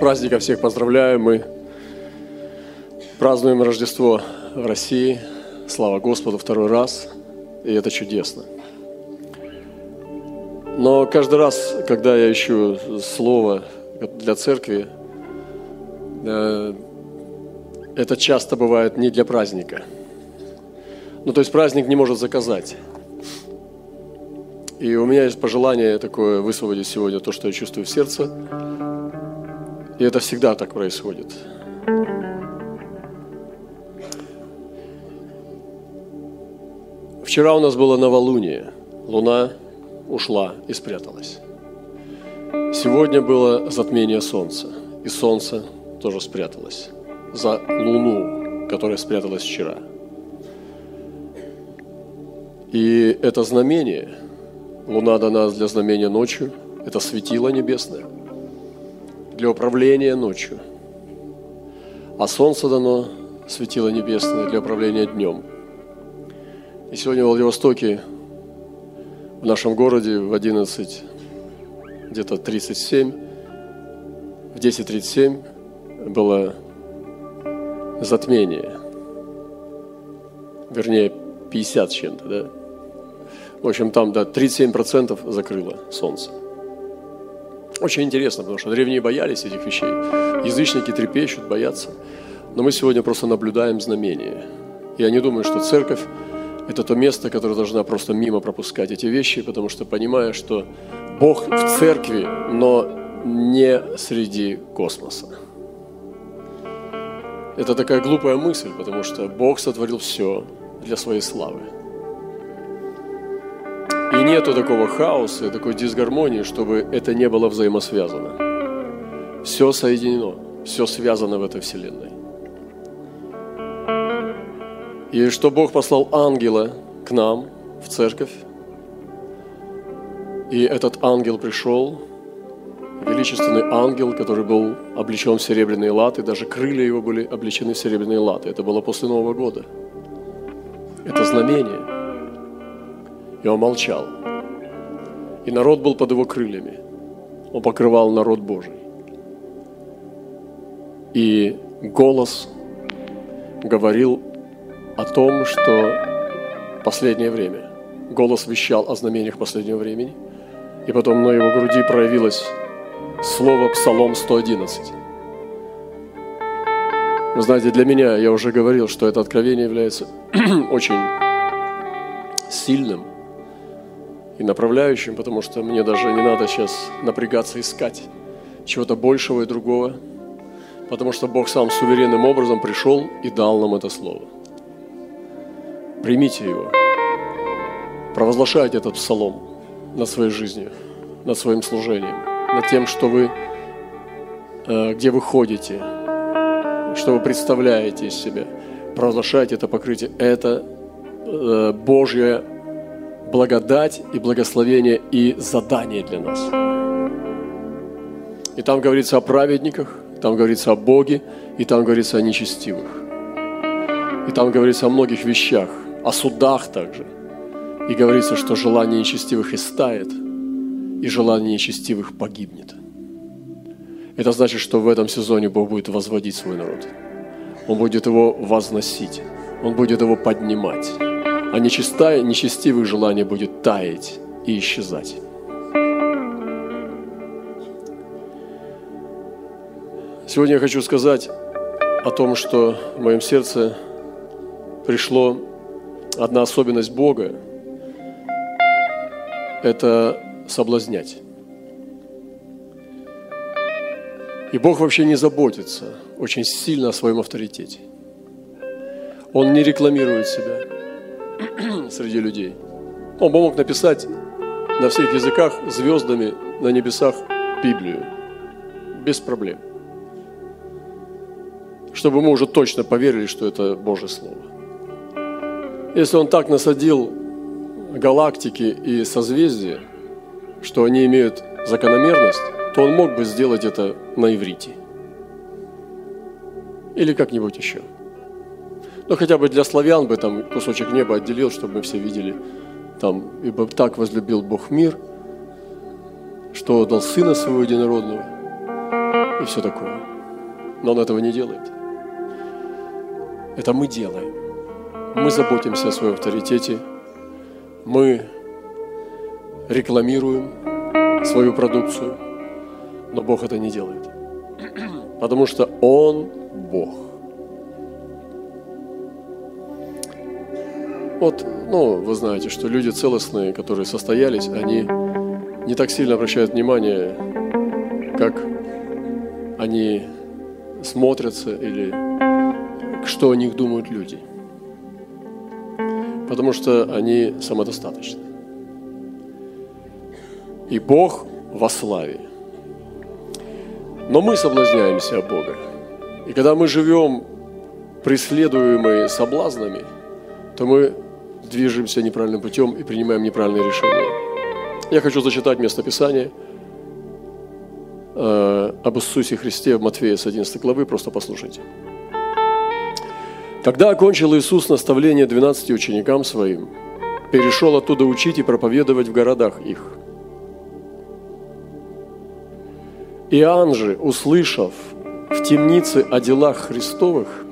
праздником всех поздравляю. Мы празднуем Рождество в России. Слава Господу второй раз. И это чудесно. Но каждый раз, когда я ищу слово для церкви, э, это часто бывает не для праздника. Ну, то есть праздник не может заказать. И у меня есть пожелание такое высвободить сегодня то, что я чувствую в сердце. И это всегда так происходит. Вчера у нас было новолуние. Луна ушла и спряталась. Сегодня было затмение Солнца. И Солнце тоже спряталось за Луну, которая спряталась вчера. И это знамение, Луна дана для знамения ночью, это светило небесное – для управления ночью. А солнце дано, светило небесное, для управления днем. И сегодня в Владивостоке, в нашем городе, в 11, где-то 37, в 10.37 было затмение. Вернее, 50 с чем-то, да? В общем, там, да, 37% закрыло солнце. Очень интересно, потому что древние боялись этих вещей. Язычники трепещут, боятся. Но мы сегодня просто наблюдаем знамения. Я не думаю, что церковь – это то место, которое должна просто мимо пропускать эти вещи, потому что понимая, что Бог в церкви, но не среди космоса. Это такая глупая мысль, потому что Бог сотворил все для своей славы. И нету такого хаоса, такой дисгармонии, чтобы это не было взаимосвязано. Все соединено, все связано в этой вселенной. И что Бог послал ангела к нам в церковь, и этот ангел пришел, величественный ангел, который был облечен в серебряные латы, даже крылья его были облечены в серебряные латы. Это было после Нового года. Это знамение – и он молчал. И народ был под его крыльями. Он покрывал народ Божий. И голос говорил о том, что последнее время. Голос вещал о знамениях последнего времени. И потом на его груди проявилось слово Псалом 111. Вы знаете, для меня, я уже говорил, что это откровение является очень сильным, и направляющим, потому что мне даже не надо сейчас напрягаться искать чего-то большего и другого, потому что Бог сам суверенным образом пришел и дал нам это слово. Примите его. Провозглашайте этот псалом над своей жизнью, над своим служением, над тем, что вы, э, где вы ходите, что вы представляете из себя. Провозглашайте это покрытие. Это э, Божье благодать и благословение и задание для нас. И там говорится о праведниках, там говорится о Боге, и там говорится о нечестивых. И там говорится о многих вещах, о судах также. И говорится, что желание нечестивых истает, и желание нечестивых погибнет. Это значит, что в этом сезоне Бог будет возводить свой народ. Он будет его возносить. Он будет его поднимать а нечистая, нечестивых желание будет таять и исчезать. Сегодня я хочу сказать о том, что в моем сердце пришло одна особенность Бога – это соблазнять. И Бог вообще не заботится очень сильно о своем авторитете. Он не рекламирует себя – среди людей. Он бы мог написать на всех языках звездами на небесах Библию. Без проблем. Чтобы мы уже точно поверили, что это Божье Слово. Если он так насадил галактики и созвездия, что они имеют закономерность, то он мог бы сделать это на иврите. Или как-нибудь еще. Ну, хотя бы для славян бы там кусочек неба отделил, чтобы мы все видели. Там, ибо так возлюбил Бог мир, что отдал Сына Своего Единородного, и все такое. Но он этого не делает. Это мы делаем. Мы заботимся о своем авторитете. Мы рекламируем свою продукцию. Но Бог это не делает. Потому что Он Бог. Вот, ну, вы знаете, что люди целостные, которые состоялись, они не так сильно обращают внимание, как они смотрятся или что о них думают люди. Потому что они самодостаточны. И Бог во славе. Но мы соблазняемся Бога. И когда мы живем преследуемые соблазнами, то мы движемся неправильным путем и принимаем неправильные решения. Я хочу зачитать место Писания э, об Иисусе Христе в Матфея с 11 главы, просто послушайте. Когда окончил Иисус наставление 12 ученикам своим, перешел оттуда учить и проповедовать в городах их. Иоанн же, услышав в темнице о делах Христовых,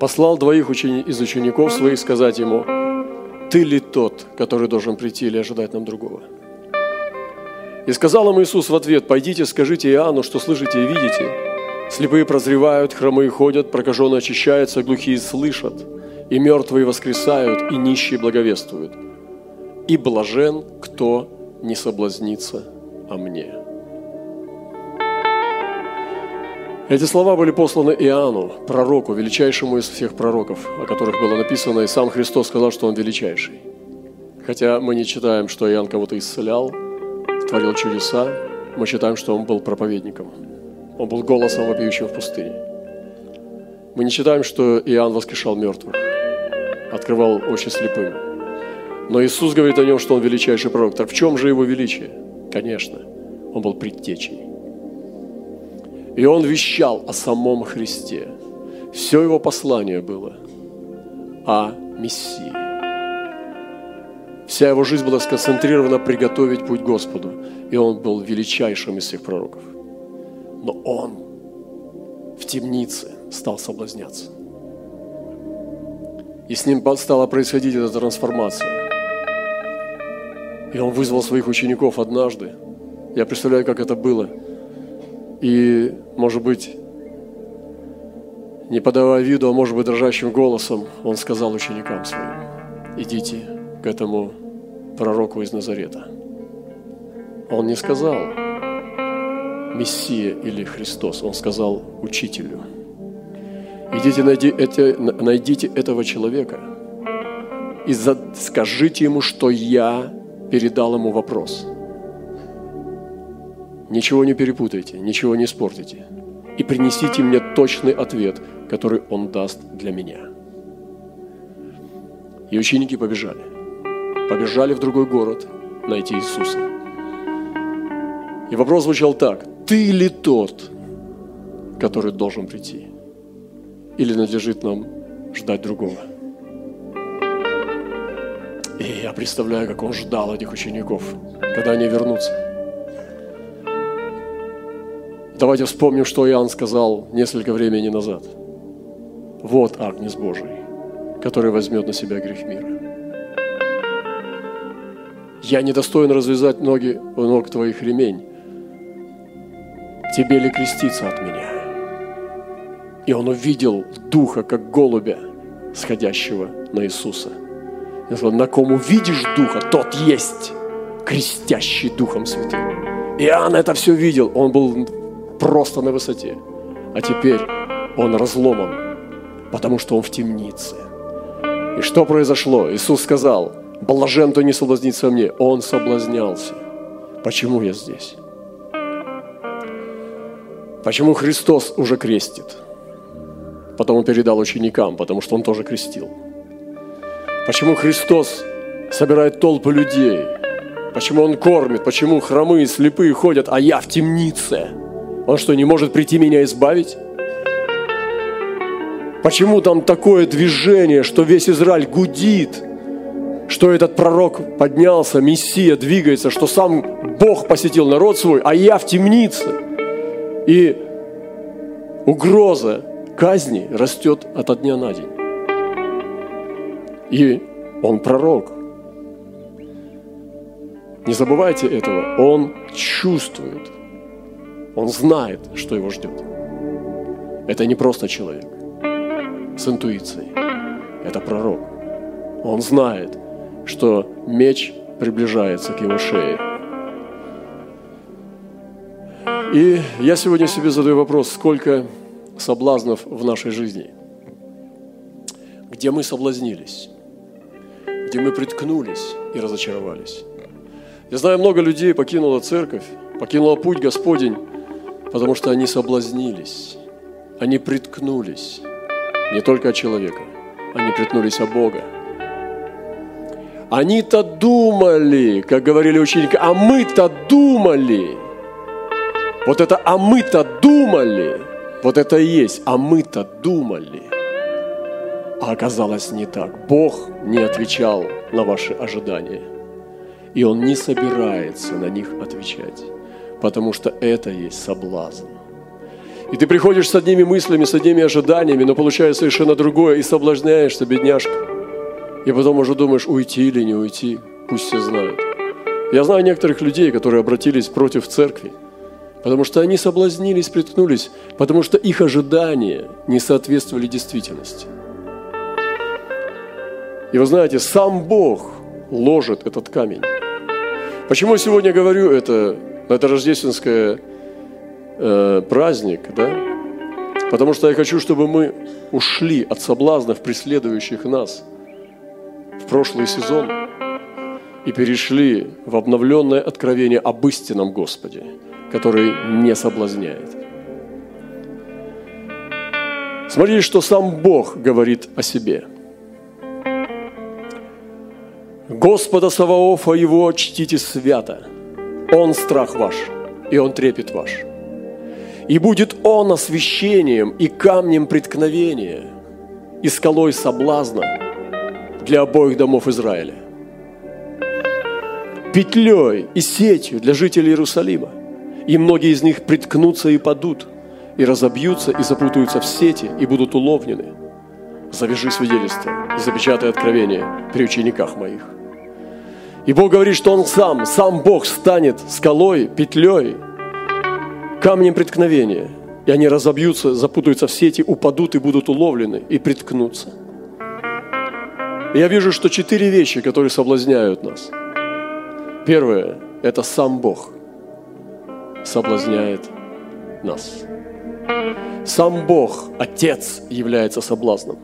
послал двоих учени... из учеников своих сказать ему, «Ты ли тот, который должен прийти или ожидать нам другого?» И сказал им Иисус в ответ, «Пойдите, скажите Иоанну, что слышите и видите. Слепые прозревают, хромые ходят, прокаженные очищаются, глухие слышат, и мертвые воскресают, и нищие благовествуют. И блажен, кто не соблазнится о мне». Эти слова были посланы Иоанну, пророку, величайшему из всех пророков, о которых было написано, и сам Христос сказал, что он величайший. Хотя мы не читаем, что Иоанн кого-то исцелял, творил чудеса, мы считаем, что он был проповедником. Он был голосом, вопиющим в пустыне. Мы не читаем, что Иоанн воскрешал мертвых, открывал очи слепым. Но Иисус говорит о нем, что он величайший пророк. Так в чем же его величие? Конечно, он был предтечей. И он вещал о самом Христе. Все его послание было о Мессии. Вся его жизнь была сконцентрирована приготовить путь Господу. И он был величайшим из всех пророков. Но он в темнице стал соблазняться. И с ним стала происходить эта трансформация. И он вызвал своих учеников однажды. Я представляю, как это было – и, может быть, не подавая виду, а может быть, дрожащим голосом, он сказал ученикам своим, идите к этому пророку из Назарета. Он не сказал Мессия или Христос, он сказал учителю. Идите, найди, это, найдите этого человека и скажите ему, что я передал ему вопрос – Ничего не перепутайте, ничего не испортите. И принесите мне точный ответ, который он даст для меня. И ученики побежали. Побежали в другой город найти Иисуса. И вопрос звучал так. Ты ли тот, который должен прийти? Или надлежит нам ждать другого? И я представляю, как он ждал этих учеников, когда они вернутся. Давайте вспомним, что Иоанн сказал несколько времени назад. Вот Агнец Божий, который возьмет на себя грех мира. Я недостоин развязать ноги у ног твоих ремень. Тебе ли креститься от меня? И он увидел духа, как голубя, сходящего на Иисуса. Я сказал, на ком увидишь духа, тот есть крестящий Духом Святым. Иоанн это все видел. Он был просто на высоте. А теперь он разломан, потому что он в темнице. И что произошло? Иисус сказал, блажен, кто не соблазнится мне. Он соблазнялся. Почему я здесь? Почему Христос уже крестит? Потом он передал ученикам, потому что он тоже крестил. Почему Христос собирает толпы людей? Почему он кормит? Почему хромые, слепые ходят, а я в темнице? Он что, не может прийти меня избавить? Почему там такое движение, что весь Израиль гудит, что этот пророк поднялся, Мессия двигается, что сам Бог посетил народ свой, а я в темнице? И угроза казни растет от дня на день. И он пророк. Не забывайте этого. Он чувствует. Он знает, что его ждет. Это не просто человек с интуицией. Это пророк. Он знает, что меч приближается к его шее. И я сегодня себе задаю вопрос, сколько соблазнов в нашей жизни, где мы соблазнились, где мы приткнулись и разочаровались. Я знаю, много людей покинуло церковь, покинуло путь Господень, потому что они соблазнились, они приткнулись не только от человека, они приткнулись от Бога. Они-то думали, как говорили ученики, а мы-то думали – вот это «а мы-то думали», вот это и есть «а мы-то думали». А оказалось не так. Бог не отвечал на ваши ожидания. И Он не собирается на них отвечать, потому что это есть соблазн. И ты приходишь с одними мыслями, с одними ожиданиями, но получаешь совершенно другое и соблазняешься, бедняжка. И потом уже думаешь, уйти или не уйти, пусть все знают. Я знаю некоторых людей, которые обратились против церкви – Потому что они соблазнились, приткнулись, потому что их ожидания не соответствовали действительности. И вы знаете, сам Бог ложит этот камень. Почему я сегодня говорю это, это рождественское э, праздник, да? Потому что я хочу, чтобы мы ушли от соблазнов, преследующих нас в прошлый сезон, и перешли в обновленное откровение об истинном Господе – который не соблазняет. Смотрите, что сам Бог говорит о себе. Господа Саваофа его чтите свято. Он страх ваш, и он трепет ваш. И будет он освящением и камнем преткновения, и скалой соблазна для обоих домов Израиля. Петлей и сетью для жителей Иерусалима и многие из них приткнутся и падут, и разобьются, и запутаются в сети, и будут уловлены. Завяжи свидетельство запечатай откровение при учениках моих. И Бог говорит, что Он сам, сам Бог станет скалой, петлей, камнем преткновения. И они разобьются, запутаются в сети, упадут и будут уловлены, и приткнутся. И я вижу, что четыре вещи, которые соблазняют нас. Первое – это сам Бог – соблазняет нас. Сам Бог, Отец, является соблазном.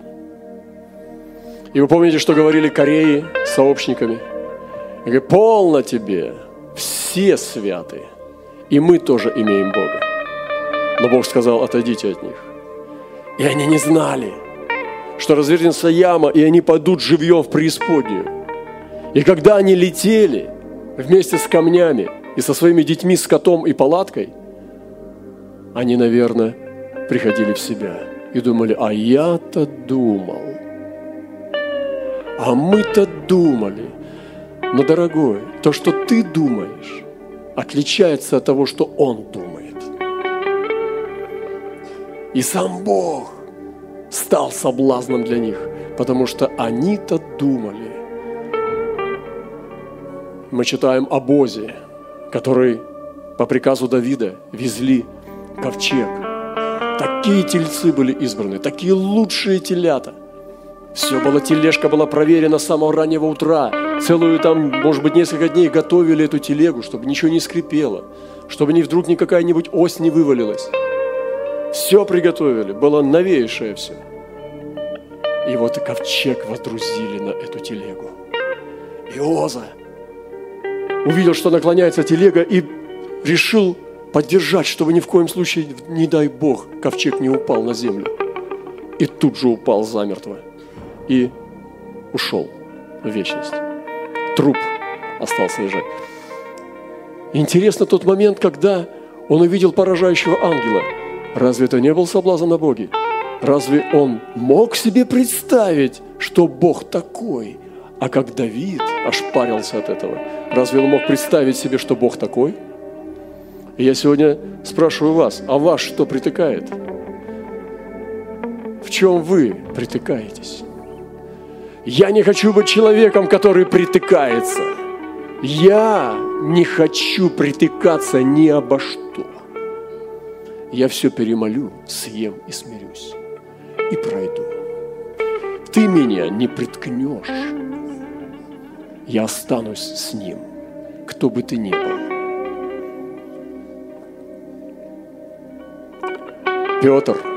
И вы помните, что говорили Кореи сообщниками? Говорит, полно тебе, все святы, и мы тоже имеем Бога. Но Бог сказал, отойдите от них. И они не знали, что развернется яма, и они падут живьем в преисподнюю. И когда они летели вместе с камнями, и со своими детьми, с котом и палаткой, они, наверное, приходили в себя и думали, а я-то думал, а мы-то думали. Но, дорогой, то, что ты думаешь, отличается от того, что он думает. И сам Бог стал соблазном для них, потому что они-то думали. Мы читаем о Бозе, который по приказу Давида везли ковчег. Такие тельцы были избраны, такие лучшие телята. Все было, тележка была проверена с самого раннего утра. Целую там, может быть, несколько дней готовили эту телегу, чтобы ничего не скрипело, чтобы ни вдруг ни какая-нибудь ось не вывалилась. Все приготовили, было новейшее все. И вот и ковчег водрузили на эту телегу. Иоза увидел, что наклоняется телега и решил поддержать, чтобы ни в коем случае, не дай Бог, ковчег не упал на землю. И тут же упал замертво. И ушел в вечность. Труп остался лежать. Интересно тот момент, когда он увидел поражающего ангела. Разве это не был соблазн на Боге? Разве он мог себе представить, что Бог такой – а как Давид ошпарился от этого, разве он мог представить себе, что Бог такой? Я сегодня спрашиваю вас, а вас что притыкает? В чем вы притыкаетесь? Я не хочу быть человеком, который притыкается. Я не хочу притыкаться ни обо что. Я все перемолю, съем и смирюсь. И пройду. Ты меня не приткнешь. Я останусь с ним, кто бы ты ни был. Петр.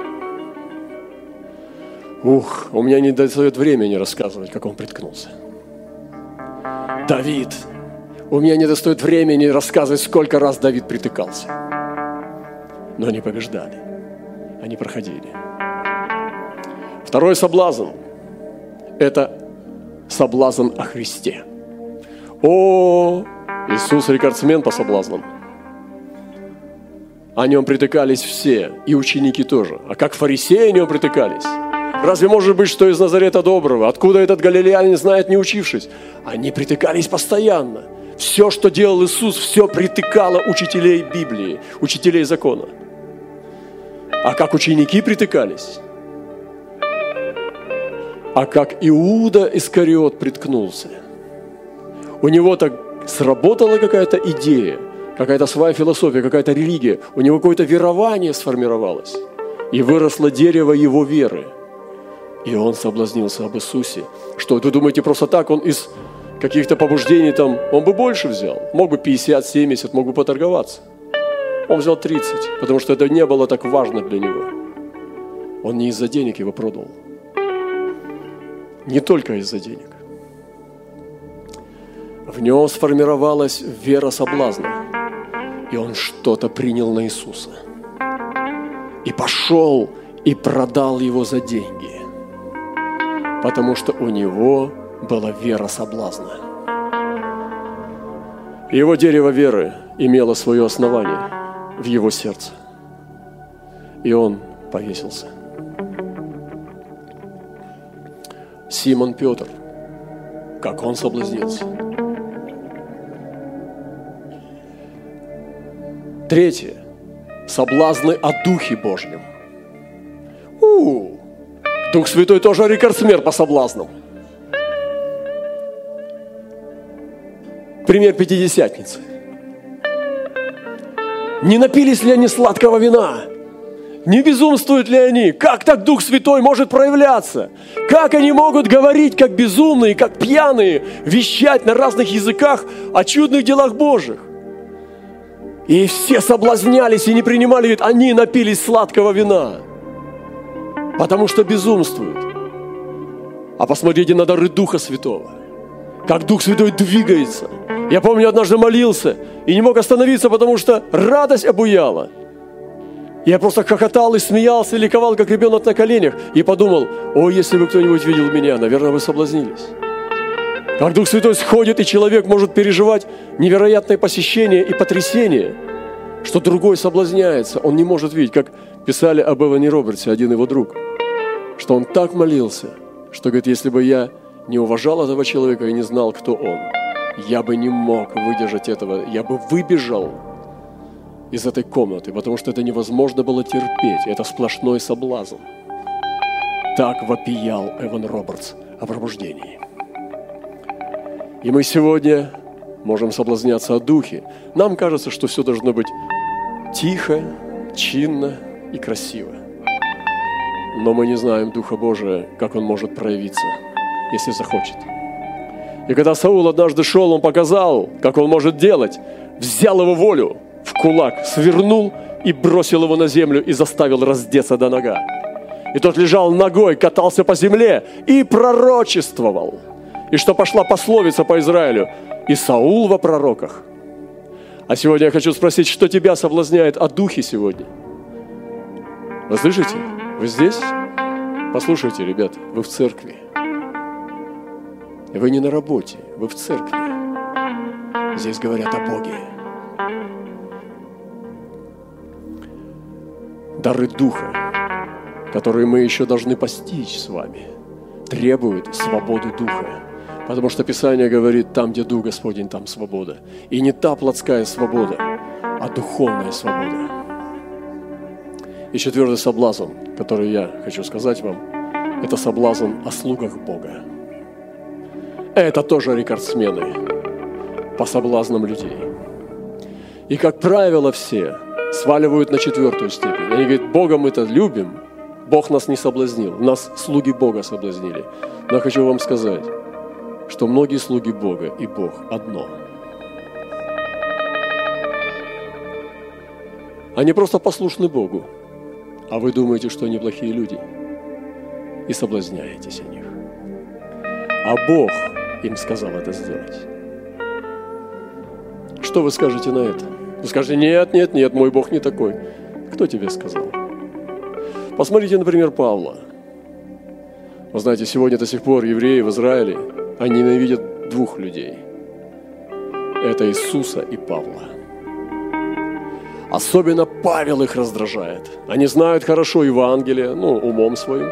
Ух, у меня не достает времени рассказывать, как он приткнулся. Давид. У меня не достает времени рассказывать, сколько раз Давид притыкался. Но они побеждали. Они проходили. Второй соблазн – это соблазн о Христе. О, Иисус рекордсмен по соблазнам – о нем притыкались все, и ученики тоже. А как фарисеи о нем притыкались? Разве может быть, что из Назарета доброго? Откуда этот галилеянин знает, не учившись? Они притыкались постоянно. Все, что делал Иисус, все притыкало учителей Библии, учителей закона. А как ученики притыкались? А как Иуда Искариот приткнулся? У него так сработала какая-то идея – какая-то своя философия, какая-то религия, у него какое-то верование сформировалось. И выросло дерево его веры. И он соблазнился об Иисусе. Что, вы думаете, просто так он из каких-то побуждений там, он бы больше взял. Мог бы 50, 70, мог бы поторговаться. Он взял 30, потому что это не было так важно для него. Он не из-за денег его продал. Не только из-за денег. В нем сформировалась вера соблазна. И он что-то принял на Иисуса. И пошел и продал его за деньги. Потому что у него была вера соблазна. Его дерево веры имело свое основание в его сердце. И он повесился. Симон Петр, как он соблазнился – Третье. Соблазны о Духе Божьем. Дух Святой тоже рекордсмен по соблазнам. Пример Пятидесятницы. Не напились ли они сладкого вина? Не безумствуют ли они? Как так Дух Святой может проявляться? Как они могут говорить, как безумные, как пьяные, вещать на разных языках о чудных делах Божьих? И все соблазнялись и не принимали вид. Они напились сладкого вина, потому что безумствуют. А посмотрите на дары Духа Святого. Как Дух Святой двигается. Я помню, однажды молился и не мог остановиться, потому что радость обуяла. Я просто хохотал и смеялся, и ликовал, как ребенок на коленях. И подумал, о, если бы кто-нибудь видел меня, наверное, вы соблазнились. Как Дух Святой сходит, и человек может переживать невероятное посещение и потрясение, что другой соблазняется, он не может видеть, как писали об Эване Робертсе, один его друг, что он так молился, что, говорит, если бы я не уважал этого человека и не знал, кто он, я бы не мог выдержать этого, я бы выбежал из этой комнаты, потому что это невозможно было терпеть, это сплошной соблазн. Так вопиял Эван Робертс о пробуждении. И мы сегодня можем соблазняться о духе. Нам кажется, что все должно быть тихо, чинно и красиво. Но мы не знаем Духа Божия, как Он может проявиться, если захочет. И когда Саул однажды шел, он показал, как он может делать. Взял его волю в кулак, свернул и бросил его на землю и заставил раздеться до нога. И тот лежал ногой, катался по земле и пророчествовал – и что пошла пословица по Израилю. И Саул во пророках. А сегодня я хочу спросить, что тебя соблазняет о духе сегодня? Вы слышите? Вы здесь? Послушайте, ребят, вы в церкви. Вы не на работе, вы в церкви. Здесь говорят о Боге. Дары Духа, которые мы еще должны постичь с вами, требуют свободы Духа. Потому что Писание говорит, там, где Дух Господень, там свобода. И не та плотская свобода, а духовная свобода. И четвертый соблазн, который я хочу сказать вам, это соблазн о слугах Бога. Это тоже рекордсмены по соблазнам людей. И, как правило, все сваливают на четвертую степень. Они говорят, Бога мы-то любим, Бог нас не соблазнил, нас слуги Бога соблазнили. Но я хочу вам сказать, что многие слуги Бога и Бог одно. Они просто послушны Богу, а вы думаете, что они плохие люди и соблазняетесь о них. А Бог им сказал это сделать. Что вы скажете на это? Вы скажете, нет, нет, нет, мой Бог не такой. Кто тебе сказал? Посмотрите, например, Павла. Вы знаете, сегодня до сих пор евреи в Израиле, они ненавидят двух людей. Это Иисуса и Павла. Особенно Павел их раздражает. Они знают хорошо Евангелие, ну, умом своим.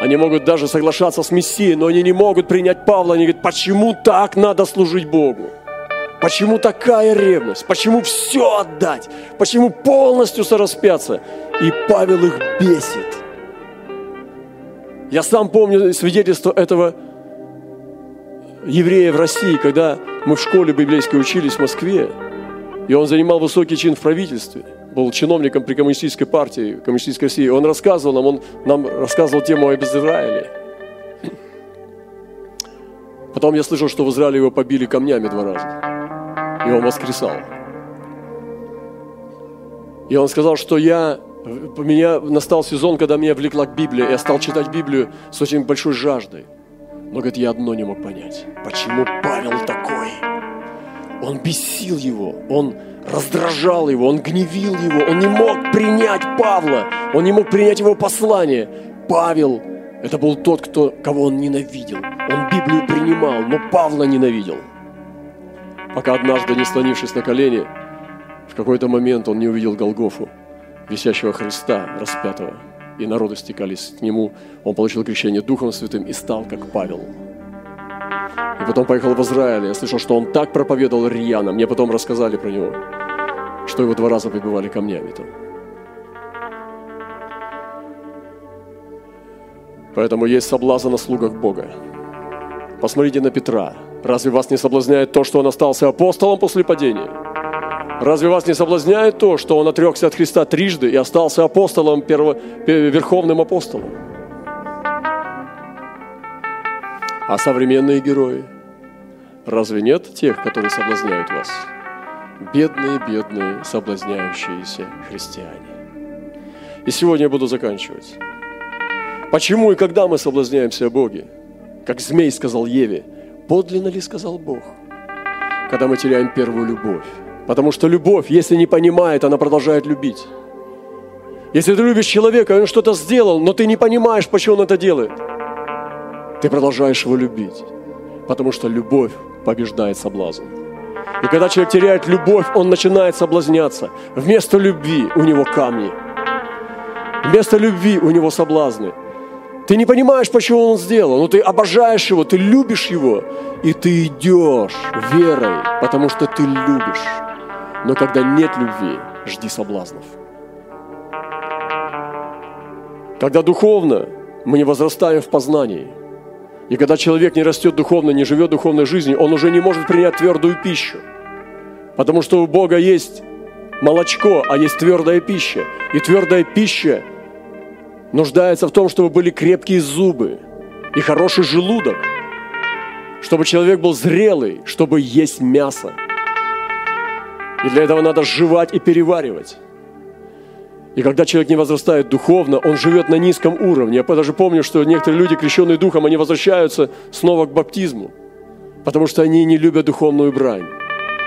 Они могут даже соглашаться с Мессией, но они не могут принять Павла. Они говорят, почему так надо служить Богу? Почему такая ревность? Почему все отдать? Почему полностью сораспяться? И Павел их бесит. Я сам помню свидетельство этого еврея в России, когда мы в школе библейской учились в Москве, и он занимал высокий чин в правительстве, был чиновником при коммунистической партии, коммунистической России. Он рассказывал нам, он нам рассказывал тему об Израиле. Потом я слышал, что в Израиле его побили камнями два раза. И он воскресал. И он сказал, что я, меня настал сезон, когда меня влекла к Библии. Я стал читать Библию с очень большой жаждой. Но, говорит, я одно не мог понять. Почему Павел такой? Он бесил его, он раздражал его, он гневил его, он не мог принять Павла, он не мог принять его послание. Павел – это был тот, кто, кого он ненавидел. Он Библию принимал, но Павла ненавидел. Пока однажды, не склонившись на колени, в какой-то момент он не увидел Голгофу, висящего Христа распятого, и народы стекались к нему. Он получил крещение Духом Святым и стал как Павел – и потом поехал в Израиль. Я слышал, что он так проповедовал рьяно. Мне потом рассказали про него, что его два раза побивали камнями там. Поэтому есть соблазн на слугах Бога. Посмотрите на Петра. Разве вас не соблазняет то, что он остался апостолом после падения? Разве вас не соблазняет то, что он отрекся от Христа трижды и остался апостолом, перво, верховным апостолом? А современные герои? Разве нет тех, которые соблазняют вас? Бедные, бедные, соблазняющиеся христиане. И сегодня я буду заканчивать. Почему и когда мы соблазняемся о Боге? Как змей сказал Еве, подлинно ли сказал Бог? Когда мы теряем первую любовь. Потому что любовь, если не понимает, она продолжает любить. Если ты любишь человека, он что-то сделал, но ты не понимаешь, почему он это делает – ты продолжаешь его любить, потому что любовь побеждает соблазн. И когда человек теряет любовь, он начинает соблазняться. Вместо любви у него камни. Вместо любви у него соблазны. Ты не понимаешь, почему он сделал, но ты обожаешь его, ты любишь его, и ты идешь верой, потому что ты любишь. Но когда нет любви, жди соблазнов. Когда духовно мы не возрастаем в познании – и когда человек не растет духовно, не живет духовной жизнью, он уже не может принять твердую пищу. Потому что у Бога есть молочко, а есть твердая пища. И твердая пища нуждается в том, чтобы были крепкие зубы и хороший желудок, чтобы человек был зрелый, чтобы есть мясо. И для этого надо жевать и переваривать. И когда человек не возрастает духовно, он живет на низком уровне. Я даже помню, что некоторые люди, крещенные духом, они возвращаются снова к баптизму, потому что они не любят духовную брань.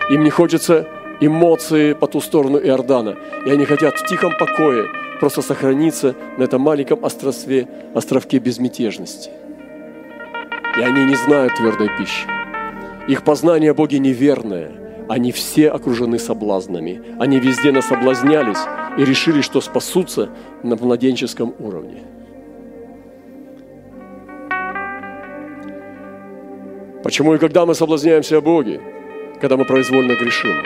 Им не хочется эмоции по ту сторону Иордана. И они хотят в тихом покое просто сохраниться на этом маленьком острове, островке безмятежности. И они не знают твердой пищи. Их познание о Боге неверное. Они все окружены соблазнами. Они везде насоблазнялись и решили, что спасутся на младенческом уровне. Почему и когда мы соблазняемся о Боге? Когда мы произвольно грешим.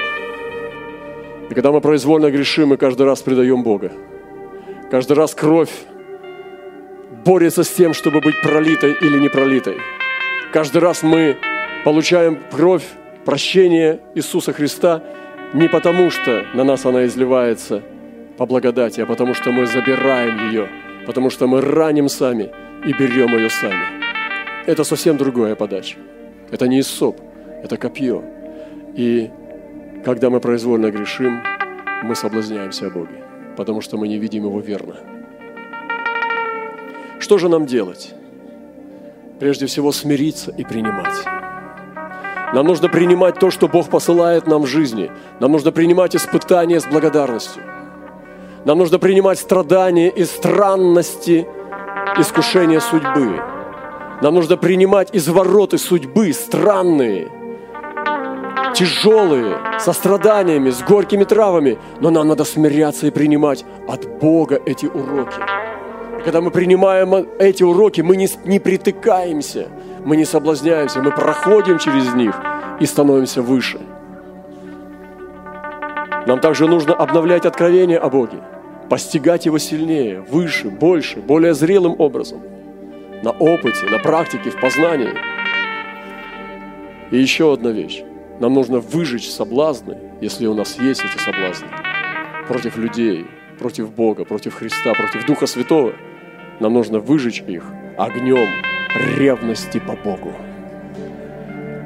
И когда мы произвольно грешим, мы каждый раз предаем Бога. Каждый раз кровь борется с тем, чтобы быть пролитой или не пролитой. Каждый раз мы получаем кровь, прощение Иисуса Христа не потому, что на нас она изливается по благодати, а потому что мы забираем ее, потому что мы раним сами и берем ее сами. Это совсем другая подача. Это не иссоп, это копье. И когда мы произвольно грешим, мы соблазняемся о Боге, потому что мы не видим Его верно. Что же нам делать? Прежде всего смириться и принимать. Нам нужно принимать то, что Бог посылает нам в жизни. Нам нужно принимать испытания с благодарностью. Нам нужно принимать страдания и странности искушения судьбы. Нам нужно принимать извороты судьбы, странные – тяжелые, со страданиями, с горькими травами, но нам надо смиряться и принимать от Бога эти уроки. И когда мы принимаем эти уроки, мы не, не притыкаемся, мы не соблазняемся, мы проходим через них и становимся выше. Нам также нужно обновлять откровение о Боге, постигать Его сильнее, выше, больше, более зрелым образом, на опыте, на практике, в познании. И еще одна вещь. Нам нужно выжечь соблазны, если у нас есть эти соблазны, против людей, против Бога, против Христа, против Духа Святого. Нам нужно выжечь их огнем ревности по Богу.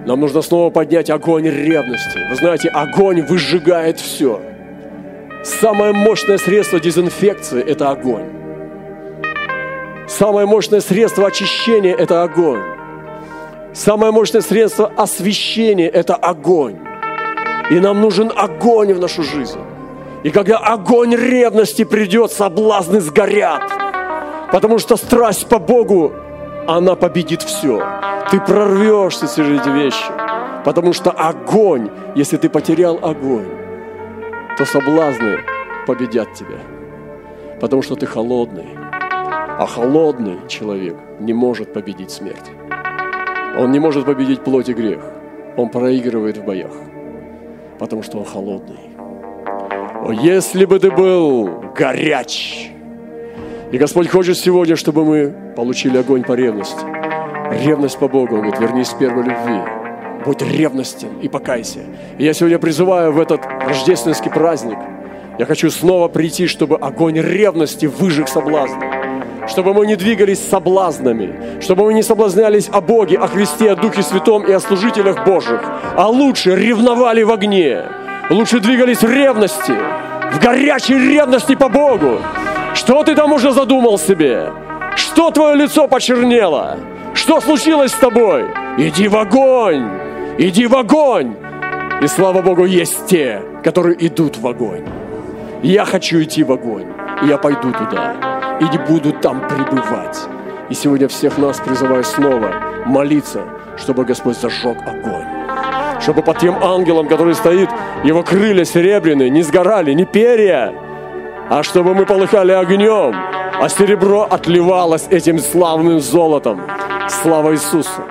Нам нужно снова поднять огонь ревности. Вы знаете, огонь выжигает все. Самое мощное средство дезинфекции – это огонь. Самое мощное средство очищения – это огонь. Самое мощное средство освещения – это огонь. И нам нужен огонь в нашу жизнь. И когда огонь ревности придет, соблазны сгорят. Потому что страсть по Богу, она победит все. Ты прорвешься через эти вещи. Потому что огонь, если ты потерял огонь, то соблазны победят тебя. Потому что ты холодный. А холодный человек не может победить смерть. Он не может победить плоть и грех. Он проигрывает в боях, потому что он холодный. О, если бы ты был горяч! И Господь хочет сегодня, чтобы мы получили огонь по ревности. Ревность по Богу. Он говорит, вернись к первой любви. Будь ревностен и покайся. И я сегодня призываю в этот рождественский праздник, я хочу снова прийти, чтобы огонь ревности выжег соблазн чтобы мы не двигались соблазнами, чтобы мы не соблазнялись о Боге, о Христе, о Духе Святом и о служителях Божьих, а лучше ревновали в огне, лучше двигались в ревности, в горячей ревности по Богу. Что ты там уже задумал себе? Что твое лицо почернело? Что случилось с тобой? Иди в огонь! Иди в огонь! И слава Богу, есть те, которые идут в огонь. Я хочу идти в огонь, и я пойду туда и не будут там пребывать. И сегодня всех нас призываю снова молиться, чтобы Господь зажег огонь. Чтобы под тем ангелом, который стоит, его крылья серебряные, не сгорали, не перья, а чтобы мы полыхали огнем, а серебро отливалось этим славным золотом. Слава Иисусу!